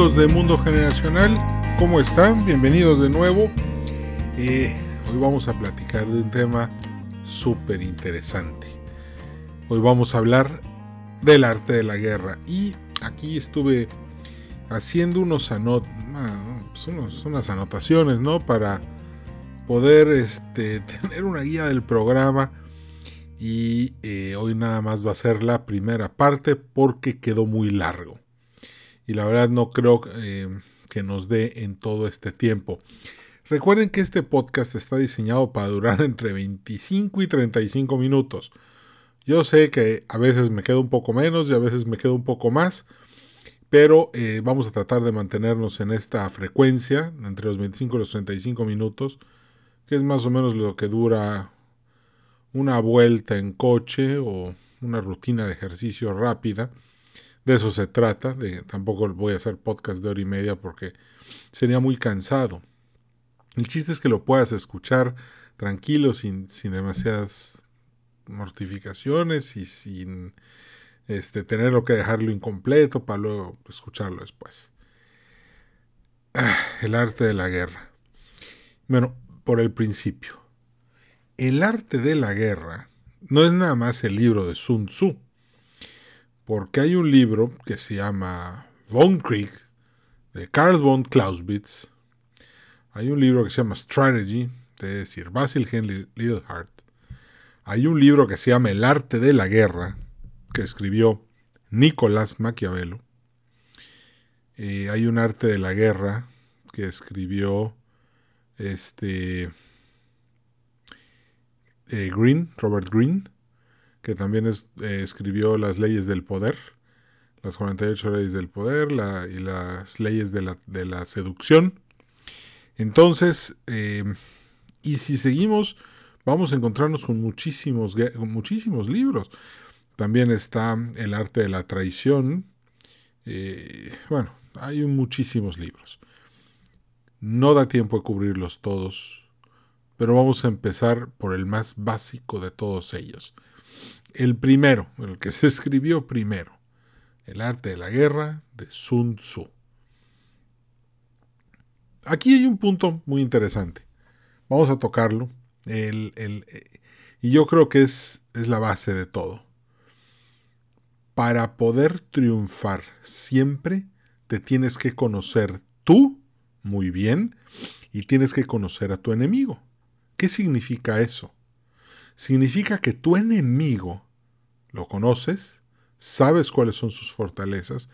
de Mundo Generacional, ¿cómo están? Bienvenidos de nuevo. Eh, hoy vamos a platicar de un tema súper interesante. Hoy vamos a hablar del arte de la guerra. Y aquí estuve haciendo unos anot pues unas anotaciones, ¿no? Para poder este, tener una guía del programa. Y eh, hoy nada más va a ser la primera parte porque quedó muy largo y la verdad no creo eh, que nos dé en todo este tiempo. Recuerden que este podcast está diseñado para durar entre 25 y 35 minutos. Yo sé que a veces me quedo un poco menos y a veces me quedo un poco más, pero eh, vamos a tratar de mantenernos en esta frecuencia, entre los 25 y los 35 minutos, que es más o menos lo que dura una vuelta en coche o una rutina de ejercicio rápida de eso se trata. De, tampoco voy a hacer podcast de hora y media porque sería muy cansado. El chiste es que lo puedas escuchar tranquilo, sin, sin demasiadas mortificaciones y sin este, tener que dejarlo incompleto para luego escucharlo después. Ah, el arte de la guerra. Bueno, por el principio. El arte de la guerra no es nada más el libro de Sun Tzu porque hay un libro que se llama Von Krieg, de Karl von Clausewitz. Hay un libro que se llama Strategy, de Sir Basil Henry Littleheart. Hay un libro que se llama El arte de la guerra, que escribió Nicolás Maquiavelo. Eh, hay un arte de la guerra que escribió este eh, Green, Robert Green que también eh, escribió las leyes del poder, las 48 leyes del poder y las leyes de la, seducción. Entonces, eh, y si seguimos, vamos a encontrarnos con muchísimos, muchísimos libros. También está El arte de la traición. Eh, bueno, hay muchísimos libros. No da tiempo de cubrirlos todos, pero vamos a empezar por el más básico de todos ellos. El primero, el que se escribió primero, El arte de la guerra de Sun Tzu. Aquí hay un punto muy interesante. Vamos a tocarlo. Eh, y yo creo que es, es la base de todo. Para poder triunfar siempre te tienes que conocer tú muy bien y tienes que conocer a tu enemigo. ¿Qué significa eso? Significa que tu enemigo lo conoces, sabes cuáles son sus fortalezas,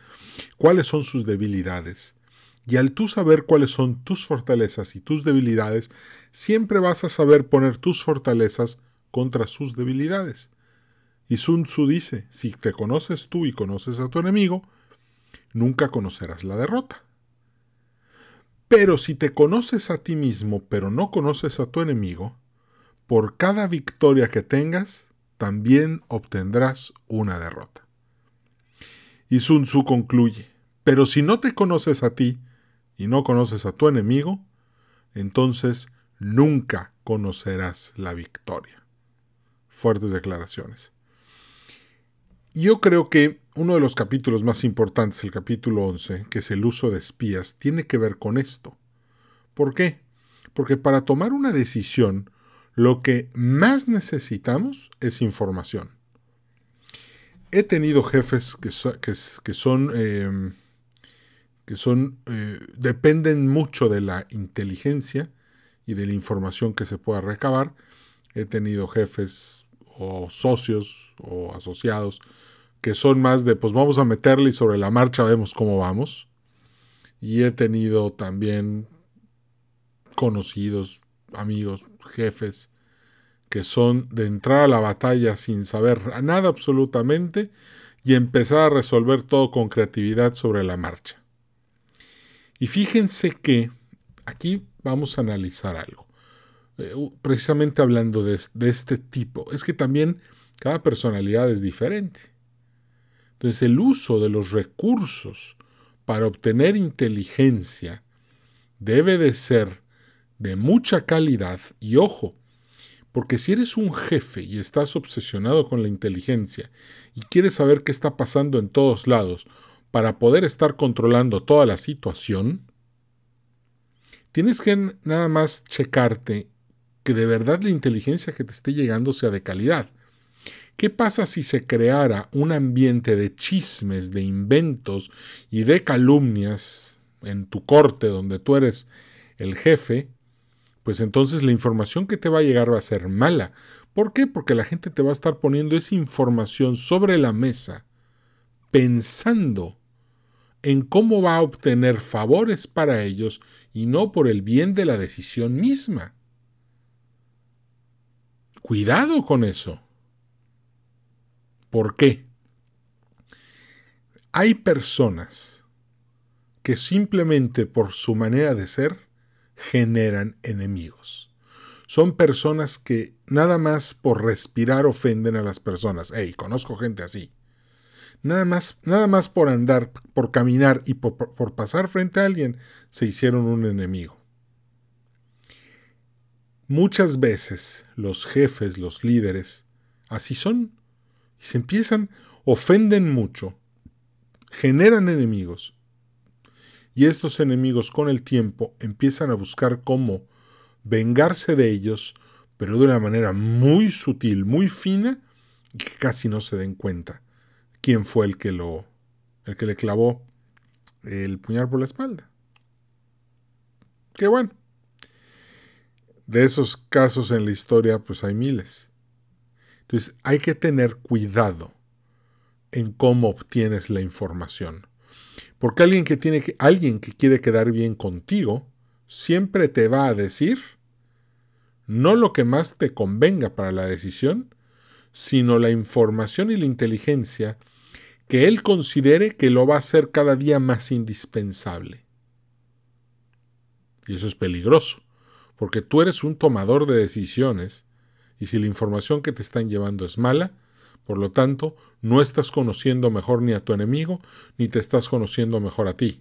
cuáles son sus debilidades. Y al tú saber cuáles son tus fortalezas y tus debilidades, siempre vas a saber poner tus fortalezas contra sus debilidades. Y Sun Tzu dice, si te conoces tú y conoces a tu enemigo, nunca conocerás la derrota. Pero si te conoces a ti mismo, pero no conoces a tu enemigo, por cada victoria que tengas, también obtendrás una derrota. Y Sun Tzu concluye, pero si no te conoces a ti y no conoces a tu enemigo, entonces nunca conocerás la victoria. Fuertes declaraciones. Yo creo que uno de los capítulos más importantes, el capítulo 11, que es el uso de espías, tiene que ver con esto. ¿Por qué? Porque para tomar una decisión lo que más necesitamos es información. He tenido jefes que, son, em, que son eh, dependen mucho de la inteligencia y de la información que se pueda recabar. He tenido jefes o socios o asociados que son más de, pues vamos a meterle y sobre la marcha vemos cómo vamos. Y he tenido también conocidos, amigos, jefes, que son de entrar a la batalla sin saber nada absolutamente y empezar a resolver todo con creatividad sobre la marcha. Y fíjense que aquí vamos a analizar algo, eh, precisamente hablando de, de este tipo, es que también cada personalidad es diferente. Entonces el uso de los recursos para obtener inteligencia debe de ser de mucha calidad y ojo, porque si eres un jefe y estás obsesionado con la inteligencia y quieres saber qué está pasando en todos lados, para poder estar controlando toda la situación, tienes que nada más checarte que de verdad la inteligencia que te esté llegando sea de calidad. ¿Qué pasa si se creara un ambiente de chismes, de inventos y de calumnias en tu corte donde tú eres el jefe? Pues entonces la información que te va a llegar va a ser mala. ¿Por qué? Porque la gente te va a estar poniendo esa información sobre la mesa pensando en cómo va a obtener favores para ellos y no por el bien de la decisión misma. Cuidado con eso. ¿Por qué? Hay personas que simplemente por su manera de ser generan enemigos. Son personas que nada más por respirar ofenden a las personas. Hey, conozco gente así. Nada más, nada más por andar, por caminar y por, por pasar frente a alguien, se hicieron un enemigo. Muchas veces los jefes, los líderes, así son y se empiezan, ofenden mucho, generan enemigos. Y estos enemigos con el tiempo empiezan a buscar cómo vengarse de ellos, pero de una manera muy sutil, muy fina, y que casi no se den cuenta quién fue el que lo el que le clavó el puñal por la espalda. Qué bueno. De esos casos en la historia, pues hay miles. Entonces hay que tener cuidado en cómo obtienes la información. Porque alguien que, tiene alguien que quiere quedar bien contigo siempre te va a decir no lo que más te convenga para la decisión, sino la información y la inteligencia que él considere que lo va a hacer cada día más indispensable. Y eso es peligroso, porque tú eres un tomador de decisiones y si la información que te están llevando es mala, por lo tanto, no estás conociendo mejor ni a tu enemigo, ni te estás conociendo mejor a ti.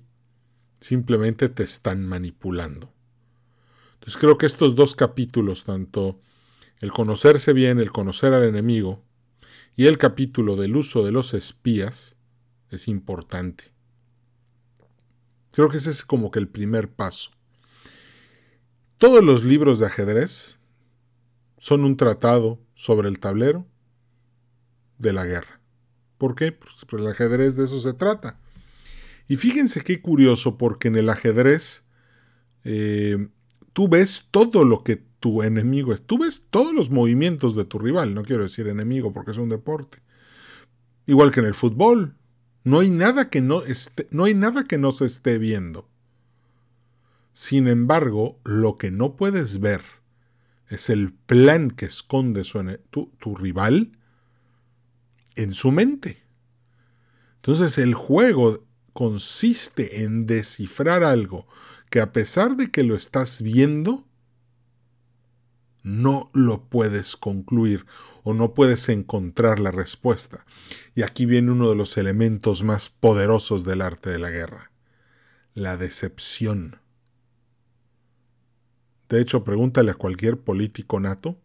Simplemente te están manipulando. Entonces creo que estos dos capítulos, tanto el conocerse bien, el conocer al enemigo, y el capítulo del uso de los espías, es importante. Creo que ese es como que el primer paso. Todos los libros de ajedrez son un tratado sobre el tablero de la guerra. ¿Por qué? Pues, pues el ajedrez de eso se trata. Y fíjense qué curioso, porque en el ajedrez eh, tú ves todo lo que tu enemigo es. Tú ves todos los movimientos de tu rival. No quiero decir enemigo porque es un deporte. Igual que en el fútbol. No hay nada que no, esté, no, hay nada que no se esté viendo. Sin embargo, lo que no puedes ver es el plan que esconde tu, tu rival en su mente. Entonces el juego consiste en descifrar algo que a pesar de que lo estás viendo, no lo puedes concluir o no puedes encontrar la respuesta. Y aquí viene uno de los elementos más poderosos del arte de la guerra, la decepción. De hecho, pregúntale a cualquier político nato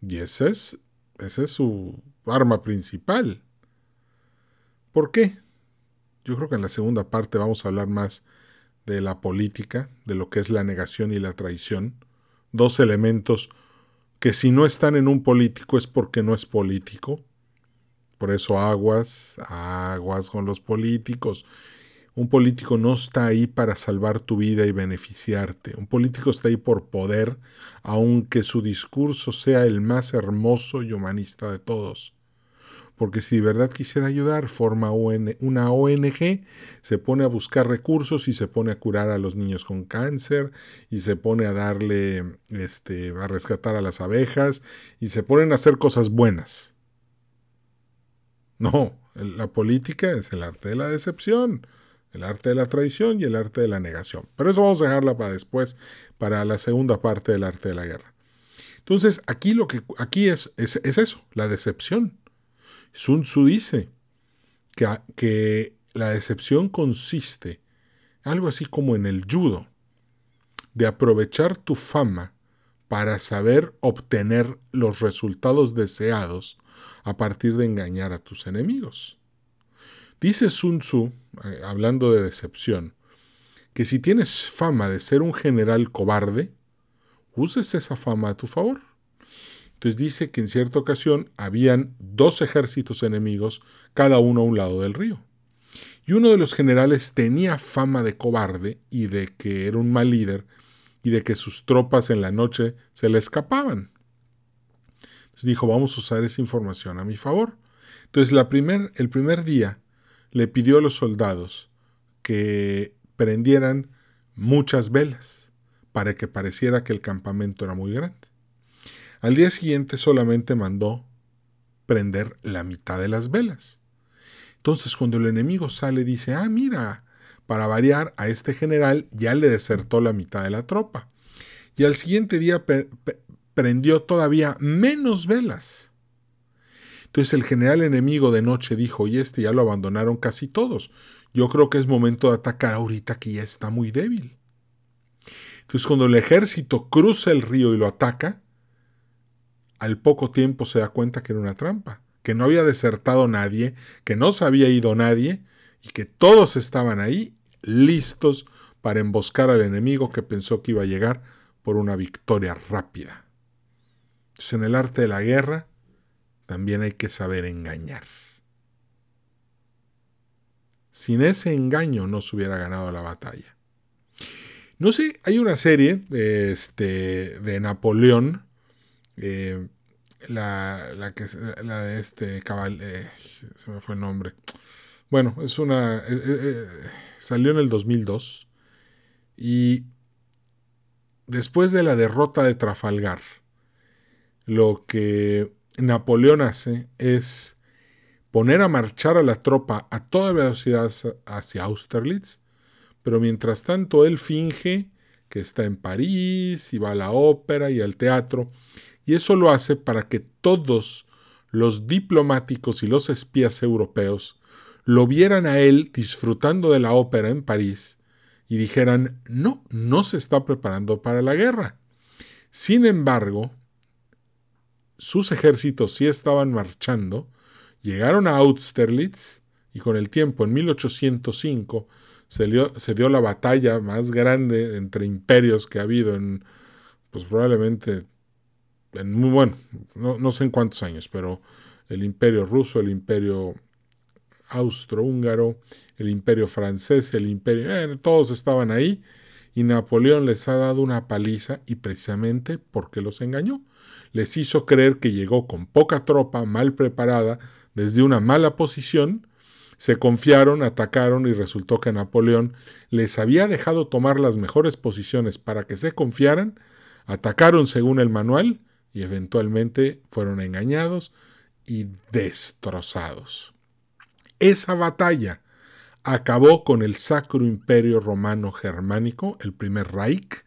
y ese es, ese es su arma principal. ¿Por qué? Yo creo que en la segunda parte vamos a hablar más de la política, de lo que es la negación y la traición, dos elementos que si no están en un político es porque no es político. Por eso aguas, aguas con los políticos. Un político no está ahí para salvar tu vida y beneficiarte. Un político está ahí por poder, aunque su discurso sea el más hermoso y humanista de todos. Porque si de verdad quisiera ayudar, forma una ONG, se pone a buscar recursos y se pone a curar a los niños con cáncer y se pone a darle, este, a rescatar a las abejas y se ponen a hacer cosas buenas. No, la política es el arte de la decepción el arte de la traición y el arte de la negación. Pero eso vamos a dejarla para después, para la segunda parte del arte de la guerra. Entonces, aquí lo que aquí es, es, eso, la decepción. Sun Tzu dice que, que la decepción consiste, algo así como en el judo, de aprovechar tu fama para saber obtener los resultados deseados a partir de engañar a tus enemigos. Dice Sun Tzu, eh, hablando de decepción, que si tienes fama de ser un general cobarde, uses esa fama a tu favor. Entonces dice que en cierta ocasión habían dos ejércitos enemigos, cada uno a un lado del río. Y uno de los generales tenía fama de cobarde y de que era un mal líder y de que sus tropas en la noche se le escapaban. Entonces dijo, vamos a usar esa información a mi favor. Entonces el primer día le pidió a los soldados que prendieran muchas velas para que pareciera que el campamento era muy grande. Al día siguiente solamente mandó prender la mitad de las velas. Entonces cuando el enemigo sale dice, ah, mira, para variar a este general ya le desertó la mitad de la tropa. Y al siguiente día prendió todavía menos velas. Entonces el general enemigo de noche dijo, y este ya lo abandonaron casi todos. Yo creo que es momento de atacar ahorita que ya está muy débil. Entonces cuando el ejército cruza el río y lo ataca, al poco tiempo se da cuenta que era una trampa, que no había desertado nadie, que no se había ido nadie y que todos estaban ahí listos para emboscar al enemigo que pensó que iba a llegar por una victoria rápida. Entonces en el arte de la guerra también hay que saber engañar. Sin ese engaño no se hubiera ganado la batalla. No sé, hay una serie este, de Napoleón eh, la, la, que, la de este cabal, eh, se me fue el nombre. Bueno, es una. Eh, salió en el 2002. Y después de la derrota de Trafalgar, lo que Napoleón hace es poner a marchar a la tropa a toda velocidad hacia Austerlitz, pero mientras tanto él finge que está en París y va a la ópera y al teatro y eso lo hace para que todos los diplomáticos y los espías europeos lo vieran a él disfrutando de la ópera en París y dijeran, no, no se está preparando para la guerra. Sin embargo, sus ejércitos sí estaban marchando, llegaron a Austerlitz y con el tiempo, en 1805, se dio, se dio la batalla más grande entre imperios que ha habido en, pues probablemente en muy bueno, no, sé en cuántos años, pero el imperio ruso, el imperio austrohúngaro, el imperio francés, el imperio, eh, todos estaban ahí y Napoleón les ha dado una paliza y precisamente porque los engañó. Les hizo creer que llegó con poca tropa, mal preparada, desde una mala posición, se confiaron, atacaron y resultó que Napoleón les había dejado tomar las mejores posiciones para que se confiaran, atacaron según el manual y eventualmente fueron engañados y destrozados. Esa batalla acabó con el Sacro Imperio Romano Germánico, el primer Reich,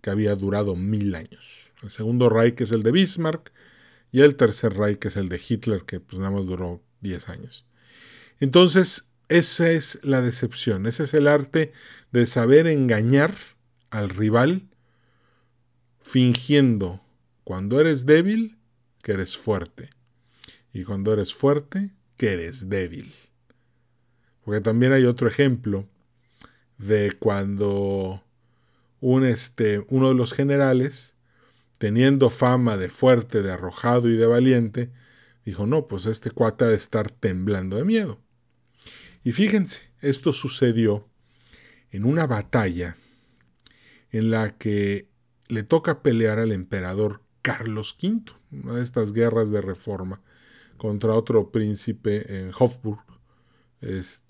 que había durado mil años. El segundo Reich es el de Bismarck y el tercer Reich es el de Hitler, que pues nada más duró diez años. Entonces, esa es la decepción, ese es el arte de saber engañar al rival fingiendo cuando eres débil, que eres fuerte. Y cuando eres fuerte, que eres débil. Porque también hay otro ejemplo de cuando un, este, uno de los generales, teniendo fama de fuerte, de arrojado y de valiente, dijo, no, pues este cuate ha de estar temblando de miedo. Y fíjense, esto sucedió en una batalla en la que le toca pelear al emperador Carlos V, una de estas guerras de reforma contra otro príncipe en Hofburg.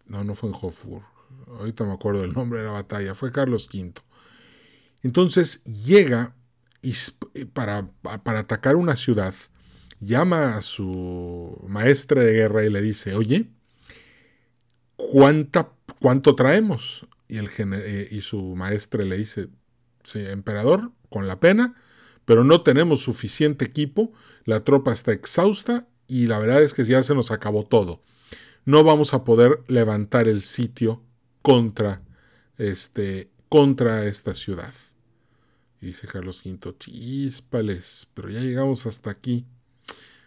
No, no fue en Hofburg. Ahorita me acuerdo del nombre de la batalla. Fue Carlos V. Entonces llega y para, para atacar una ciudad, llama a su maestra de guerra y le dice, oye, ¿cuánta, ¿cuánto traemos? Y, el, eh, y su maestre le dice, sí, emperador, con la pena, pero no tenemos suficiente equipo, la tropa está exhausta y la verdad es que ya se nos acabó todo. No vamos a poder levantar el sitio contra, este, contra esta ciudad. dice Carlos V, chispales, pero ya llegamos hasta aquí.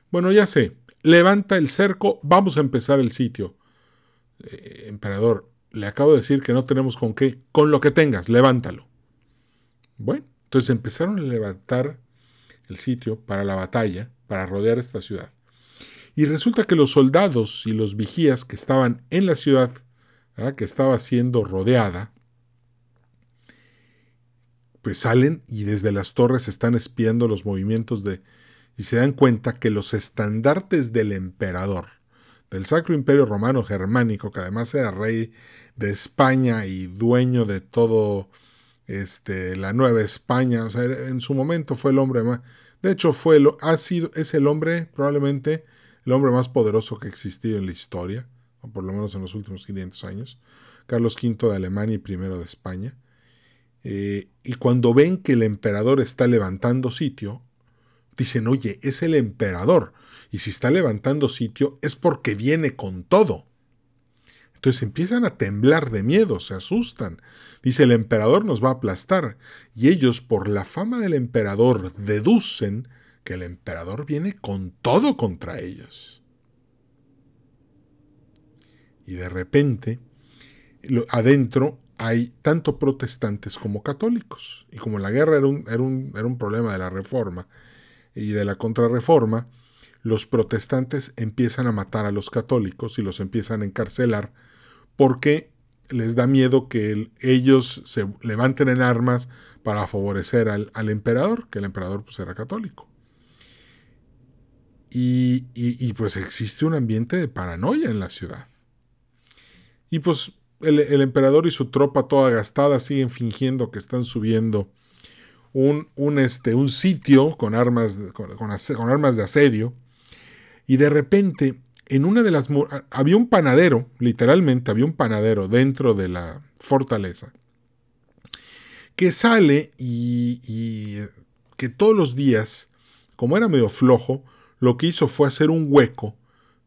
Bueno, ya sé, levanta el cerco, vamos a empezar el sitio. eh, emperador, le acabo de decir que no tenemos con qué, con lo que tengas, levántalo. Bueno, entonces empezaron a levantar el sitio para la batalla, para rodear esta ciudad. Y resulta que los soldados y los vigías que estaban en la ciudad, que estaba siendo rodeada, pues salen y desde las torres están espiando los movimientos de... y se dan cuenta que los estandartes del emperador, del Sacro Imperio Romano Germánico, que además era rey de España y dueño de todo este, la Nueva España, o sea, en su momento fue el hombre más... De hecho, fue lo, ha sido, es el hombre, probablemente, el hombre más poderoso que ha existido en la historia, o por lo menos en los últimos 500 años. Carlos V de Alemania y I de España. Eh, y cuando ven que el emperador está levantando sitio, dicen, oye, es el emperador. Y si está levantando sitio es porque viene con todo. Entonces empiezan a temblar de miedo, se asustan. Dice, el emperador nos va a aplastar. Y ellos, por la fama del emperador, deducen que el emperador viene con todo contra ellos. Y de repente, adentro hay tanto protestantes como católicos. Y como la guerra era un, era un, era un problema de la reforma y de la contrarreforma, los protestantes empiezan a matar a los católicos y los empiezan a encarcelar porque les da miedo que ellos se levanten en armas para favorecer al, emperador, que el emperador pues, era católico. Y, y, pues existe un ambiente de paranoia en la ciudad. Y pues el, emperador y su tropa toda gastada siguen fingiendo que están subiendo un, un, este, un sitio con armas, con, armas de asedio. Y de repente, en una de las... Había un panadero, literalmente había un panadero dentro de la fortaleza, que sale y, y que todos los días, como era medio flojo, lo que hizo fue hacer un hueco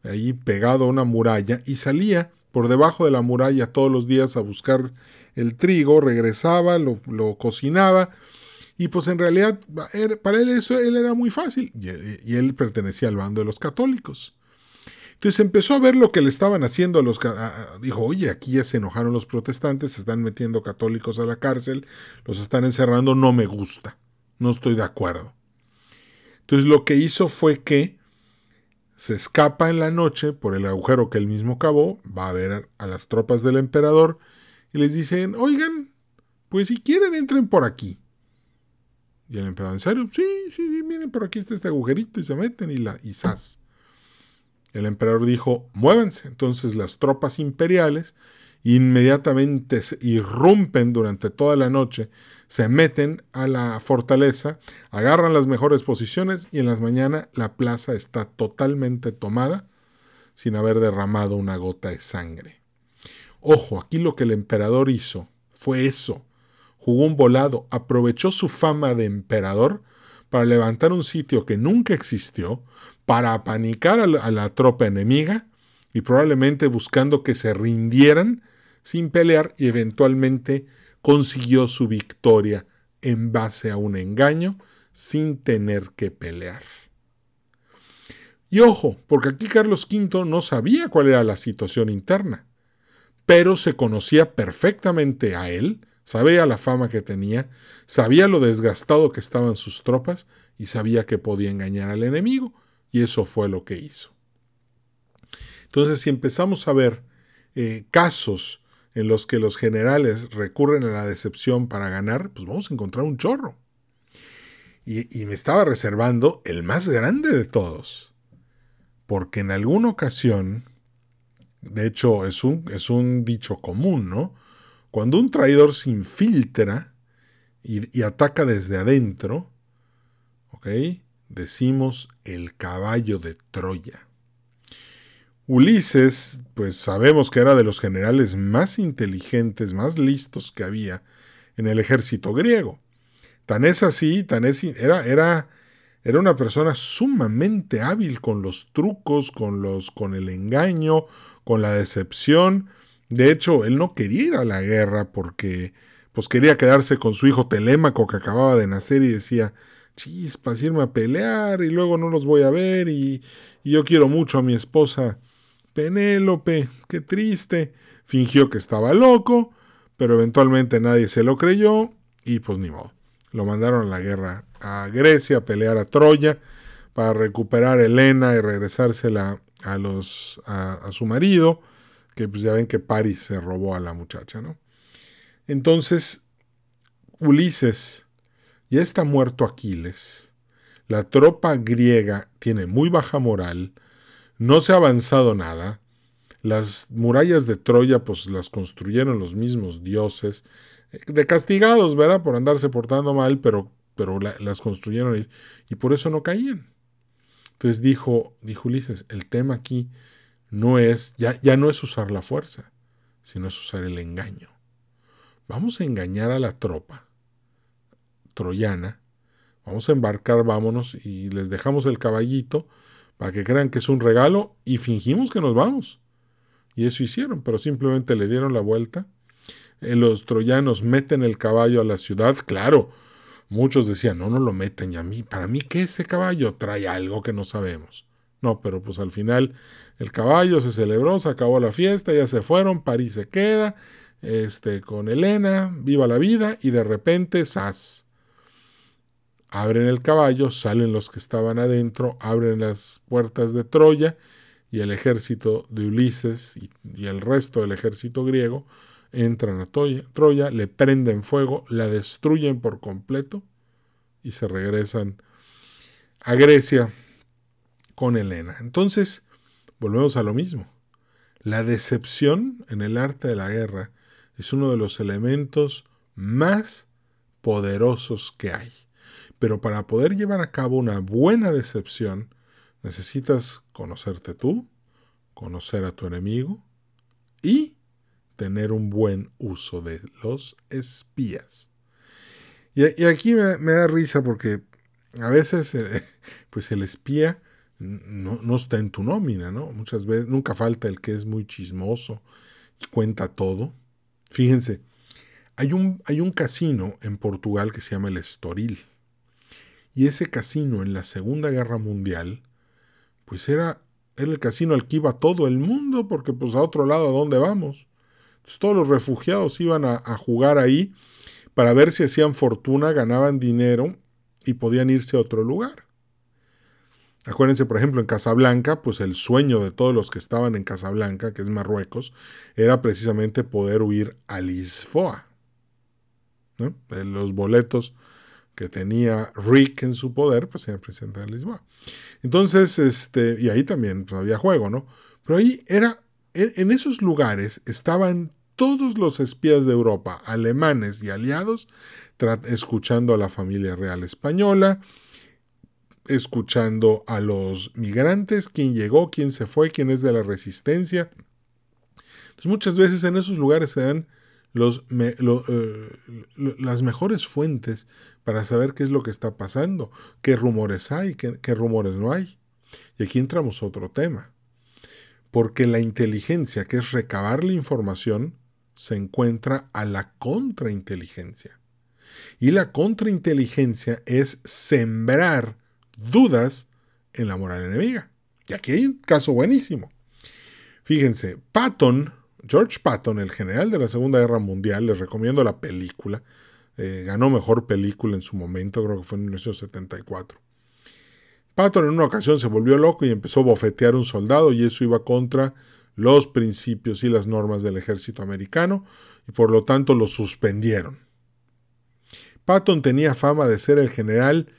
ahí pegado a una muralla y salía por debajo de la muralla todos los días a buscar el trigo, regresaba, lo, cocinaba, y pues en realidad para él eso él era muy fácil, y, él pertenecía al bando de los católicos. Entonces empezó a ver lo que le estaban haciendo a los... dijo, oye, aquí ya se enojaron los protestantes, se están metiendo católicos a la cárcel, los están encerrando, no me gusta, no estoy de acuerdo. Entonces lo que hizo fue que se escapa en la noche por el agujero que él mismo cavó, va a ver a las tropas del emperador y les dicen, oigan, pues si quieren entren por aquí. Y el emperador, ¿en? Sí, sí, sí, miren, por aquí está este agujerito y se meten y la y zas. El emperador dijo, muévanse. Entonces las tropas imperiales inmediatamente irrumpen durante toda la noche, se meten a la fortaleza, agarran las mejores posiciones y en las mañanas la plaza está totalmente tomada sin haber derramado una gota de sangre. Ojo, aquí lo que el emperador hizo fue eso. Jugó un volado, aprovechó su fama de emperador para levantar un sitio que nunca existió, para apanicar a la, a la tropa enemiga y probablemente buscando que se rindieran sin pelear y eventualmente consiguió su victoria en base a un engaño sin tener que pelear. Y ojo, porque aquí Carlos V no sabía cuál era la situación interna, pero se conocía perfectamente a él, sabía la fama que tenía, sabía lo desgastado que estaban sus tropas y sabía que podía engañar al enemigo, y eso fue lo que hizo. Entonces, si empezamos a ver eh, casos en los que los generales recurren a la decepción para ganar, pues vamos a encontrar un chorro. Y, me estaba reservando el más grande de todos. Porque en alguna ocasión, de hecho es un, es un dicho común, ¿no? Cuando un traidor se infiltra y, y ataca desde adentro, ¿ok? Decimos el caballo de Troya. Ulises, pues sabemos que era de los generales más inteligentes, más listos que había en el ejército griego. Tan es así, tan era, era, era una persona sumamente hábil con los trucos, con, los, con el engaño, con la decepción. De hecho, él no quería ir a la guerra porque pues quería quedarse con su hijo Telémaco que acababa de nacer y decía, chispas, irme a pelear y luego no los voy a ver y, y yo quiero mucho a mi esposa Penélope, qué triste. Fingió que estaba loco, pero eventualmente nadie se lo creyó y pues ni modo. Lo mandaron a la guerra a Grecia, a pelear a Troya, para recuperar a Helena y regresársela a, los, a, su marido, que pues ya ven que Paris se robó a la muchacha, ¿no? Entonces, Ulises, ya está muerto Aquiles, la tropa griega tiene muy baja moral, no se ha avanzado nada, las murallas de Troya pues las construyeron los mismos dioses, de castigados, ¿verdad? Por andarse portando mal, pero, pero las construyeron y, y, por eso no caían. Entonces dijo, dijo Ulises, el tema aquí no es, ya, ya no es usar la fuerza, sino es usar el engaño. Vamos a engañar a la tropa troyana, vamos a embarcar, vámonos y les dejamos el caballito para que crean que es un regalo y fingimos que nos vamos. Y eso hicieron, pero simplemente le dieron la vuelta. Eh, los troyanos meten el caballo a la ciudad, claro. Muchos decían, no, no lo meten, y a mí, para mí que ese caballo trae algo que no sabemos. No, pero pues al final el caballo se celebró, se acabó la fiesta, ya se fueron, París se queda, este, con Elena, viva la vida, y de repente, ¡zas! Abren el caballo, salen los que estaban adentro, abren las puertas de Troya, y el ejército de Ulises y, el resto del ejército griego entran a Troya, le prenden fuego, la destruyen por completo y se regresan a Grecia con Helena. Entonces, volvemos a lo mismo. La decepción en el arte de la guerra es uno de los elementos más poderosos que hay. Pero para poder llevar a cabo una buena decepción, necesitas conocerte tú, conocer a tu enemigo y tener un buen uso de los espías. Y, aquí me, da risa porque a veces eh, pues el espía no, no, está en tu nómina, ¿no? Muchas veces nunca falta el que es muy chismoso y cuenta todo. Fíjense, hay un, hay un casino en Portugal que se llama el Estoril. Y ese casino en la Segunda Guerra Mundial, pues era, era el casino al que iba todo el mundo, porque pues a otro lado, ¿a dónde vamos? todos los refugiados iban a, a jugar ahí para ver si hacían fortuna, ganaban dinero y podían irse a otro lugar. Acuérdense, por ejemplo, en Casablanca, pues el sueño de todos los que estaban en Casablanca, que es Marruecos, era precisamente poder huir a Lisboa. Los boletos que tenía Rick en su poder, pues era presidente de Lisboa. Entonces, este, y ahí también pues, había juego, ¿no? Pero ahí era, en esos lugares estaban todos los espías de Europa, alemanes y aliados, escuchando a la familia real española, escuchando a los migrantes, quién llegó, quién se fue, quién es de la resistencia. Entonces, muchas veces en esos lugares se dan los, eh, las mejores fuentes para saber qué es lo que está pasando, qué rumores hay, qué, qué rumores no hay. Y aquí entramos a otro tema. Porque la inteligencia, que es recabar la información, se encuentra a la contrainteligencia. Y la contrainteligencia es sembrar dudas en la moral enemiga. Y aquí hay un caso buenísimo. Fíjense, Patton, George Patton, el general de la Segunda Guerra Mundial, les recomiendo la película. Eh, ganó mejor película en su momento, creo que fue en 1974. Patton en una ocasión se volvió loco y empezó a bofetear a un soldado y eso iba contra los principios y las normas del ejército americano y por lo tanto lo suspendieron. Patton tenía fama de ser el general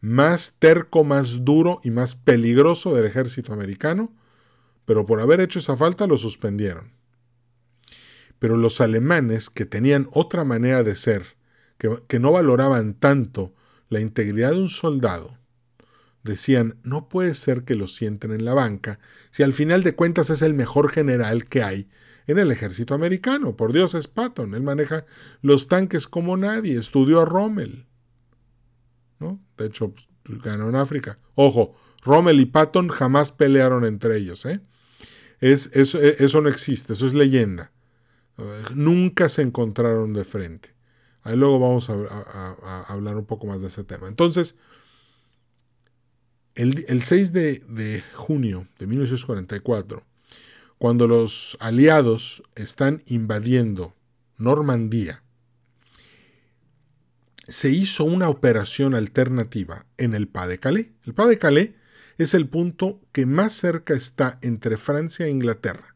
más terco, más duro y más peligroso del ejército americano, pero por haber hecho esa falta lo suspendieron. Pero los alemanes, que tenían otra manera de ser, que, no valoraban tanto la integridad de un soldado, decían, no puede ser que lo sienten en la banca, si al final de cuentas es el mejor general que hay en el ejército americano. Por Dios es Patton, él maneja los tanques como nadie, estudió a Rommel. De hecho, pues, ganó en África. Ojo, Rommel y Patton jamás pelearon entre ellos. ¿eh? Es, eso, e, eso no existe, eso es leyenda. nunca se encontraron de frente. Ahí luego vamos a, hablar un poco más de ese tema. Entonces, el, 6 de, junio de 1944, cuando los aliados están invadiendo Normandía, se hizo una operación alternativa en el Pas de Calais. El Pas de Calais es el punto que más cerca está entre Francia e Inglaterra.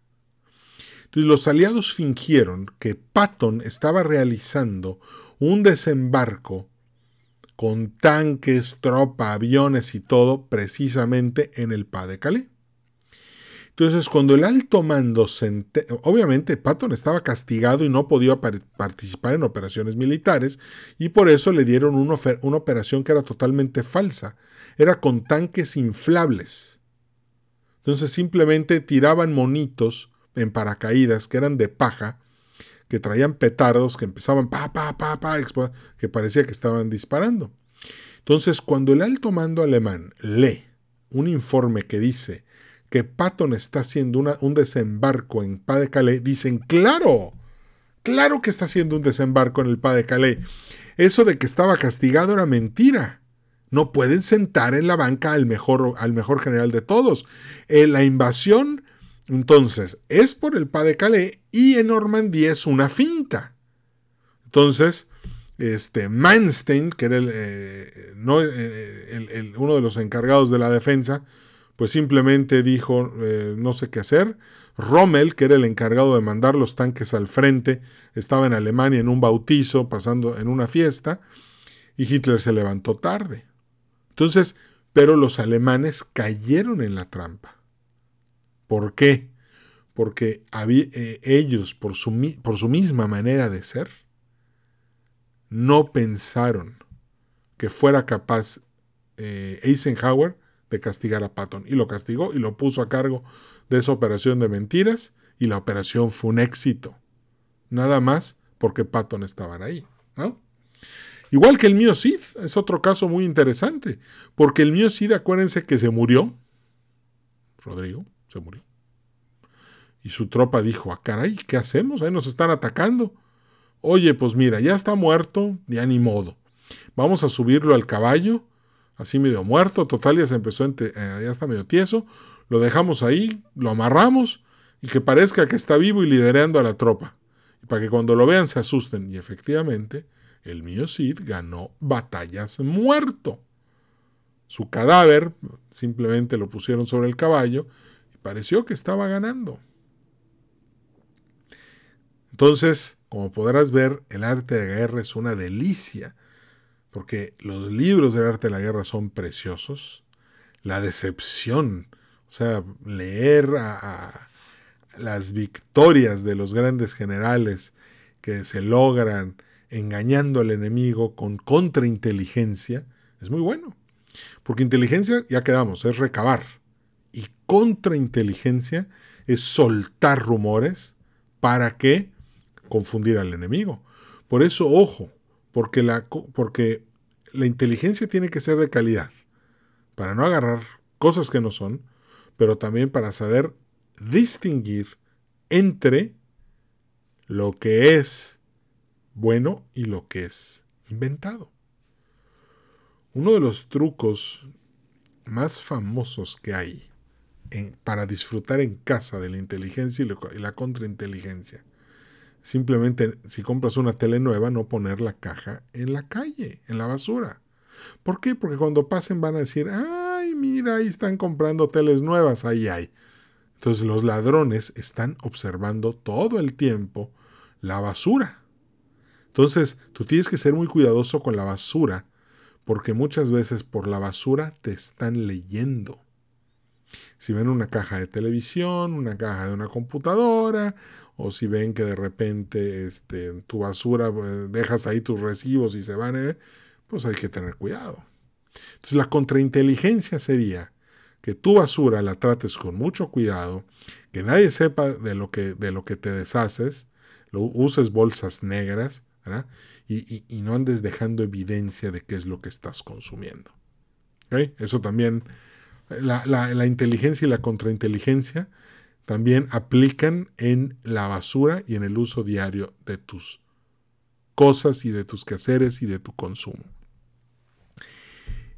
Entonces los aliados fingieron que Patton estaba realizando un desembarco con tanques, tropa, aviones y todo precisamente en el Pas de Calais. Entonces, cuando el alto mando obviamente Patton estaba castigado y no podía participar en operaciones militares y por eso le dieron una, una operación que era totalmente falsa. Era con tanques inflables. Entonces simplemente tiraban monitos en paracaídas que eran de paja, que traían petardos que empezaban pa, pa, pa, pa, que parecía que estaban disparando. Entonces, cuando el alto mando alemán lee un informe que dice que Patton está haciendo un desembarco en Pas de Calais, dicen, claro, claro que está haciendo un desembarco en el Pas de Calais. Eso de que estaba castigado era mentira. No pueden sentar en la banca al mejor, al mejor general de todos. Eh, la invasión, entonces, es por el Pas de Calais y en Normandía es una finta. Entonces, este, Manstein, que era eh, eh, uno de los encargados de la defensa, pues simplemente dijo eh, no sé qué hacer. Rommel, que era el encargado de mandar los tanques al frente, estaba en Alemania en un bautizo, pasando en una fiesta, y Hitler se levantó tarde. Entonces, pero los alemanes cayeron en la trampa. ¿Por qué? Porque eh, ellos, por su, por su misma manera de ser, no pensaron que fuera capaz eh, Eisenhower de castigar a Patton. Y lo castigó y lo puso a cargo de esa operación de mentiras y la operación fue un éxito. Nada más porque Patton estaban ahí. Igual que el mío Cid, es otro caso muy interesante, porque el mío Cid, acuérdense que se murió. Rodrigo se murió. Y su tropa dijo, ah, caray, ¿qué hacemos? Ahí nos están atacando. Oye, pues mira, ya está muerto, ya ni modo. Vamos a subirlo al caballo así medio muerto, total ya se empezó, eh, ya está medio tieso, lo dejamos ahí, lo amarramos y que parezca que está vivo y liderando a la tropa, y para que cuando lo vean se asusten. Y efectivamente, el mío Cid ganó batallas muerto. Su cadáver simplemente lo pusieron sobre el caballo pareció que estaba ganando. Entonces, como podrás ver, el arte de guerra es una delicia porque los libros del arte de la guerra son preciosos. La decepción, o sea, leer a, las victorias de los grandes generales que se logran engañando al enemigo con contrainteligencia, es muy bueno. Porque inteligencia, ya quedamos, es recabar. Y contrainteligencia es soltar rumores para que confundir al enemigo. Por eso, ojo, porque la, porque la inteligencia tiene que ser de calidad, para no agarrar cosas que no son, pero también para saber distinguir entre lo que es bueno y lo que es inventado. Uno de los trucos más famosos que hay para disfrutar en casa de la inteligencia y la contrainteligencia Simplemente, si compras una tele nueva, no poner la caja en la calle, en la basura. ¿Por qué? Porque cuando pasen van a decir, ay, mira, ahí están comprando teles nuevas, ahí hay. Entonces los ladrones están observando todo el tiempo la basura. Entonces tú tienes que ser muy cuidadoso con la basura, porque muchas veces por la basura te están leyendo. Si ven una caja de televisión, una caja de una computadora, o si ven que de repente este, en tu basura pues, dejas ahí tus recibos y se van, eh, pues hay que tener cuidado. Entonces la contrainteligencia sería que tu basura la trates con mucho cuidado, que nadie sepa de lo que, de lo que te deshaces, lo, uses bolsas negras y, y, no andes dejando evidencia de qué es lo que estás consumiendo. Eso también, la, la, la inteligencia y la contrainteligencia también aplican en la basura y en el uso diario de tus cosas y de tus quehaceres y de tu consumo.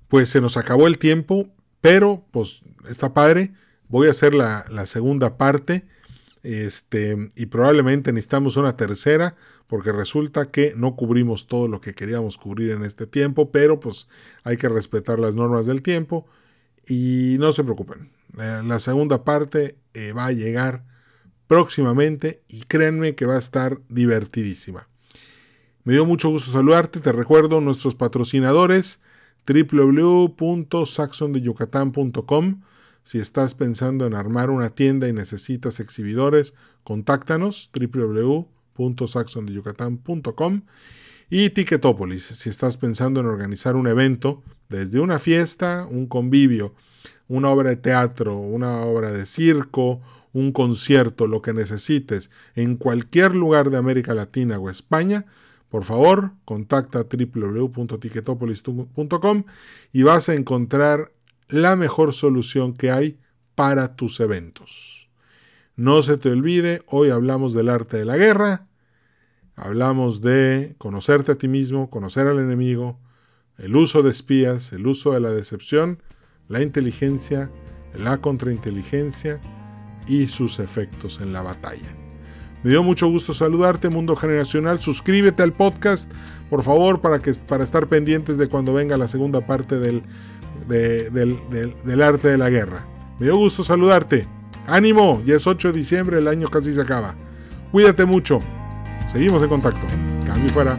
Pues se nos acabó el tiempo, pero pues está padre. Voy a hacer la, segunda parte Este, y probablemente necesitamos una tercera, porque resulta que no cubrimos todo lo que queríamos cubrir en este tiempo, pero pues hay que respetar las normas del tiempo. Y no se preocupen, la segunda parte eh, va a llegar próximamente y créanme que va a estar divertidísima. Me dio mucho gusto saludarte, te recuerdo nuestros patrocinadores www.saxondeyucatán.com si estás pensando en armar una tienda y necesitas exhibidores, contáctanos www.saxondeyucatán.com y Ticketopolis, si estás pensando en organizar un evento, desde una fiesta, un convivio, una obra de teatro, una obra de circo, un concierto, lo que necesites, en cualquier lugar de América Latina o España, por favor, contacta www.ticketopolis.com y vas a encontrar la mejor solución que hay para tus eventos. No se te olvide, hoy hablamos del arte de la guerra, hablamos de conocerte a ti mismo, conocer al enemigo, el uso de espías, el uso de la decepción, la inteligencia, la contrainteligencia y sus efectos en la batalla. Me dio mucho gusto saludarte, Mundo Generacional. Suscríbete al podcast, por favor, para, que, para estar pendientes de cuando venga la segunda parte del del, arte de la guerra. Me dio gusto saludarte. Ánimo, ya es 8 de diciembre, el año casi se acaba. Cuídate mucho. Seguimos en contacto. Cambio fuera.